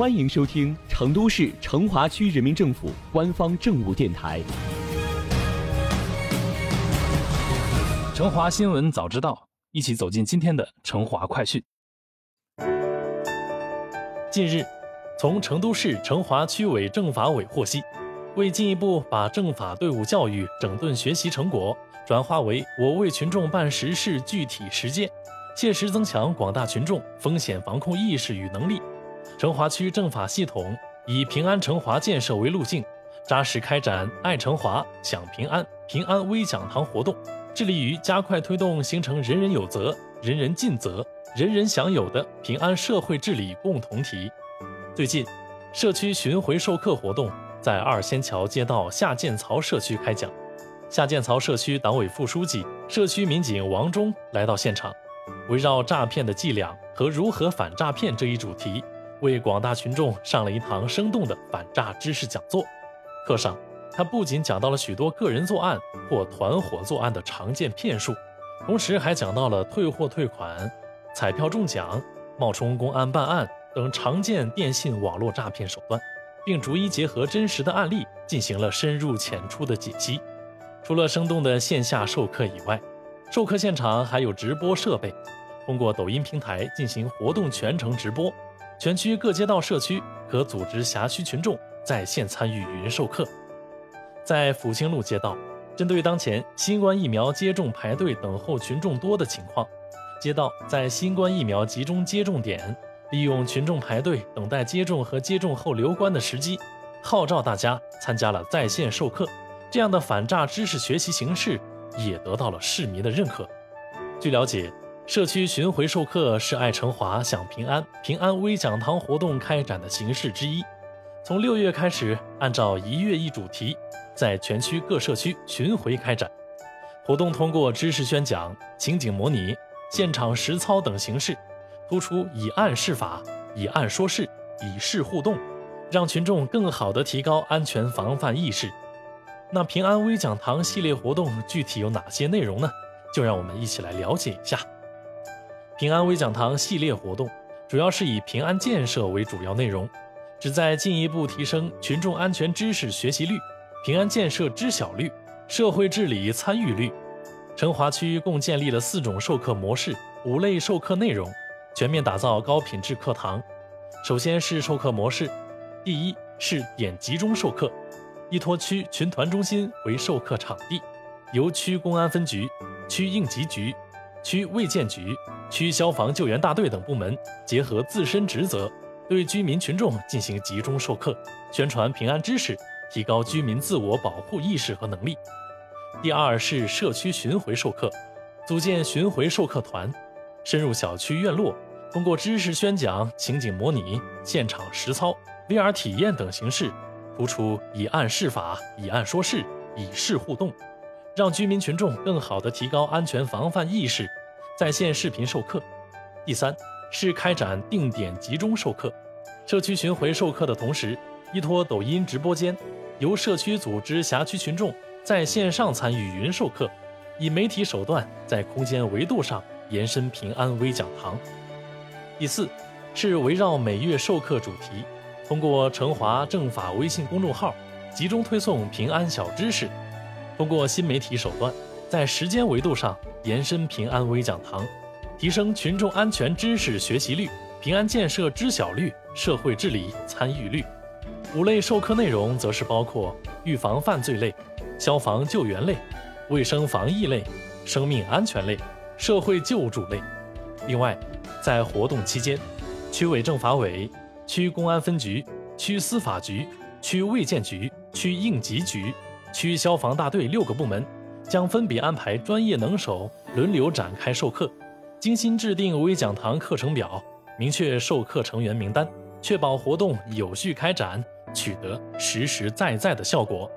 欢迎收听成都市成华区人民政府官方政务电台《成华新闻早知道》，一起走进今天的成华快讯。近日，从成都市成华区委政法委获悉，为进一步把政法队伍教育整顿学习成果转化为我为群众办实事具体实践，切实增强广大群众风险防控意识与能力。成华区政法系统以平安成华建设为路径，扎实开展“爱成华、享平安”平安微讲堂活动，致力于加快推动形成人人有责、人人尽责、人人享有的平安社会治理共同体。最近，社区巡回授课活动在二仙桥街道下建曹社区开讲，下建曹社区党委副书记、社区民警王忠来到现场，围绕诈骗的伎俩和如何反诈骗这一主题。为广大群众上了一堂生动的反诈知识讲座。课上，他不仅讲到了许多个人作案或团伙作案的常见骗术，同时还讲到了退货退款、彩票中奖、冒充公安办案等常见电信网络诈骗手段，并逐一结合真实的案例进行了深入浅出的解析。除了生动的线下授课以外，授课现场还有直播设备，通过抖音平台进行活动全程直播。全区各街道社区可组织辖区群众在线参与云授课。在抚清路街道，针对当前新冠疫苗接种排队等候群众多的情况，街道在新冠疫苗集中接种点，利用群众排队等待接种和接种后留观的时机，号召大家参加了在线授课。这样的反诈知识学习形式也得到了市民的认可。据了解。社区巡回授课是爱成华享平安平安微讲堂活动开展的形式之一。从六月开始，按照一月一主题，在全区各社区巡回开展活动。通过知识宣讲、情景模拟、现场实操等形式，突出以案示法、以案说事、以事互动，让群众更好地提高安全防范意识。那平安微讲堂系列活动具体有哪些内容呢？就让我们一起来了解一下。平安微讲堂系列活动主要是以平安建设为主要内容，旨在进一步提升群众安全知识学习率、平安建设知晓率、社会治理参与率。成华区共建立了四种授课模式、五类授课内容，全面打造高品质课堂。首先是授课模式，第一是点集中授课，依托区群团中心为授课场地，由区公安分局、区应急局。区卫健局、区消防救援大队等部门结合自身职责，对居民群众进行集中授课，宣传平安知识，提高居民自我保护意识和能力。第二是社区巡回授课，组建巡回授课团，深入小区院落，通过知识宣讲、情景模拟、现场实操、VR 体验等形式，突出以案示法、以案说事、以事互动。让居民群众更好地提高安全防范意识，在线视频授课。第三是开展定点集中授课，社区巡回授课的同时，依托抖音直播间，由社区组织辖区群众在线上参与云授课，以媒体手段在空间维度上延伸平安微讲堂。第四是围绕每月授课主题，通过成华政法微信公众号，集中推送平安小知识。通过新媒体手段，在时间维度上延伸平安微讲堂，提升群众安全知识学习率、平安建设知晓率、社会治理参与率。五类授课内容则是包括预防犯罪类、消防救援类、卫生防疫类、生命安全类、社会救助类。另外，在活动期间，区委政法委、区公安分局、区司法局、区卫健局、区应急局。区消防大队六个部门将分别安排专业能手轮流展开授课，精心制定微讲堂课程表，明确授课成员名单，确保活动有序开展，取得实实在在的效果。